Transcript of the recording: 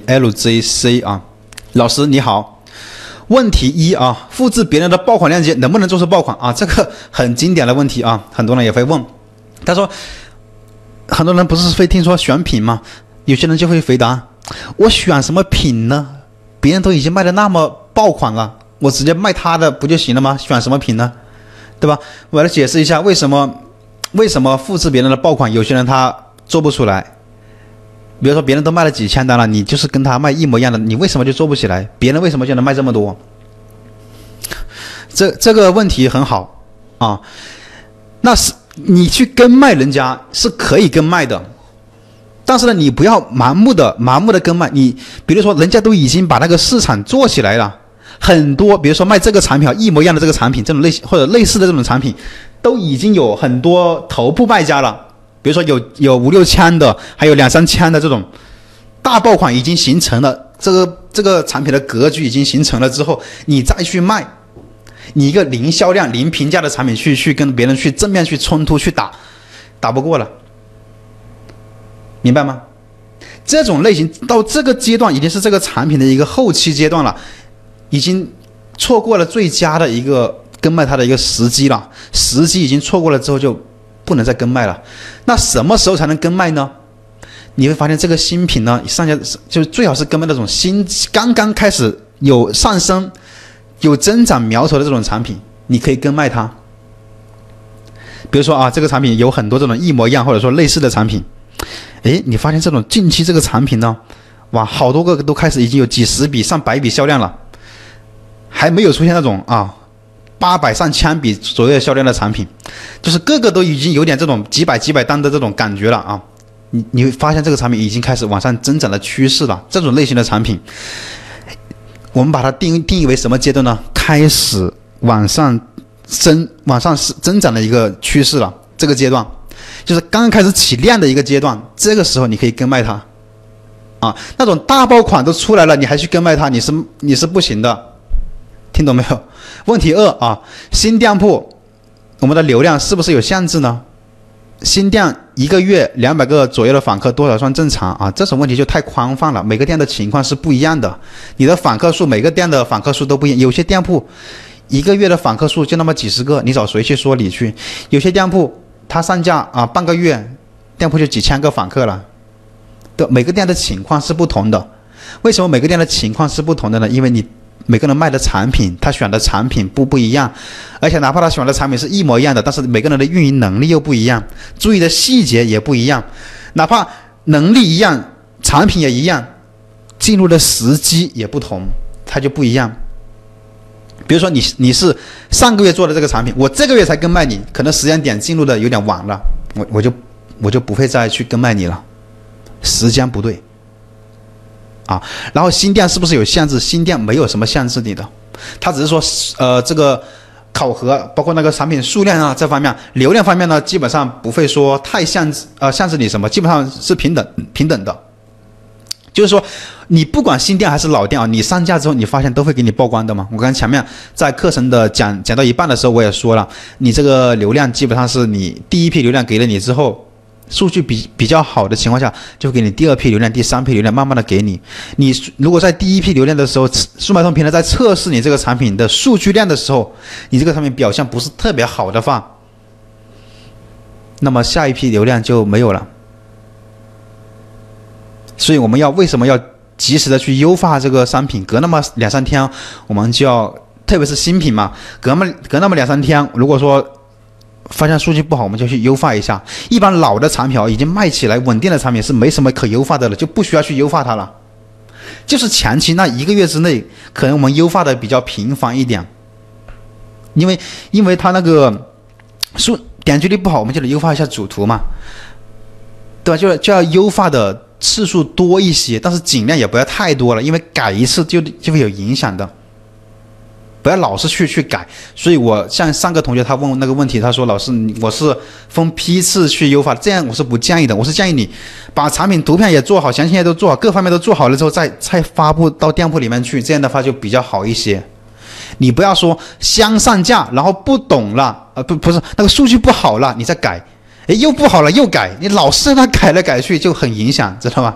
LJC 啊，老师你好，问题一啊，复制别人的爆款链接能不能做出爆款啊？这个很经典的问题啊，很多人也会问。他说，很多人不是会听说选品吗？有些人就会回答，我选什么品呢？别人都已经卖的那么爆款了，我直接卖他的不就行了吗？选什么品呢？对吧？我来解释一下为什么为什么复制别人的爆款，有些人他做不出来。比如说别人都卖了几千单了，你就是跟他卖一模一样的，你为什么就做不起来？别人为什么就能卖这么多？这这个问题很好啊，那是你去跟卖人家是可以跟卖的，但是呢，你不要盲目的盲目的跟卖。你比如说人家都已经把那个市场做起来了，很多比如说卖这个产品一模一样的这个产品，这种类型或者类似的这种产品，都已经有很多头部卖家了。比如说有有五六千的，还有两三千的这种大爆款已经形成了，这个这个产品的格局已经形成了之后，你再去卖，你一个零销量、零评价的产品去去跟别人去正面去冲突去打，打不过了，明白吗？这种类型到这个阶段已经是这个产品的一个后期阶段了，已经错过了最佳的一个跟卖它的一个时机了，时机已经错过了之后就。不能再跟卖了，那什么时候才能跟卖呢？你会发现这个新品呢，上下就是最好是跟卖那种新刚刚开始有上升、有增长苗头的这种产品，你可以跟卖它。比如说啊，这个产品有很多这种一模一样或者说类似的产品，诶，你发现这种近期这个产品呢，哇，好多个都开始已经有几十笔、上百笔销量了，还没有出现那种啊。八百上千笔左右销量的产品，就是个个都已经有点这种几百几百单的这种感觉了啊！你你会发现这个产品已经开始往上增长的趋势了。这种类型的产品，我们把它定定义为什么阶段呢？开始往上增、往上是增长的一个趋势了。这个阶段就是刚刚开始起量的一个阶段。这个时候你可以跟卖它啊！那种大爆款都出来了，你还去跟卖它，你是你是不行的。听懂没有？问题二啊，新店铺，我们的流量是不是有限制呢？新店一个月两百个左右的访客多少算正常啊？这种问题就太宽泛了，每个店的情况是不一样的。你的访客数，每个店的访客数都不一样。有些店铺一个月的访客数就那么几十个，你找谁去说理去？有些店铺他上架啊，半个月店铺就几千个访客了。的每个店的情况是不同的。为什么每个店的情况是不同的呢？因为你。每个人卖的产品，他选的产品不不一样，而且哪怕他选的产品是一模一样的，但是每个人的运营能力又不一样，注意的细节也不一样。哪怕能力一样，产品也一样，进入的时机也不同，它就不一样。比如说你你是上个月做的这个产品，我这个月才跟卖你，可能时间点进入的有点晚了，我我就我就不会再去跟卖你了，时间不对。啊，然后新店是不是有限制？新店没有什么限制你的，它只是说，呃，这个考核包括那个产品数量啊这方面，流量方面呢，基本上不会说太限制，呃，限制你什么，基本上是平等平等的。就是说，你不管新店还是老店啊，你上架之后，你发现都会给你曝光的嘛。我刚才前面在课程的讲讲到一半的时候，我也说了，你这个流量基本上是你第一批流量给了你之后。数据比比较好的情况下，就给你第二批流量、第三批流量，慢慢的给你。你如果在第一批流量的时候，数脉通平台在测试你这个产品的数据量的时候，你这个产品表现不是特别好的话，那么下一批流量就没有了。所以我们要为什么要及时的去优化这个商品？隔那么两三天，我们就要，特别是新品嘛，隔那么隔那么两三天，如果说。发现数据不好，我们就去优化一下。一般老的产品啊，已经卖起来稳定的产品是没什么可优化的了，就不需要去优化它了。就是前期那一个月之内，可能我们优化的比较频繁一点，因为因为它那个数点击率不好，我们就得优化一下主图嘛，对吧？就就要优化的次数多一些，但是尽量也不要太多了，因为改一次就就会有影响的。不要老是去去改，所以我像上个同学他问我那个问题，他说老师，我是分批次去优化，这样我是不建议的。我是建议你把产品图片也做好，详情页都做好，各方面都做好了之后，再再发布到店铺里面去，这样的话就比较好一些。你不要说先上架，然后不懂了，呃不不是那个数据不好了，你再改，哎又不好了又改，你老是那改来改去就很影响，知道吗？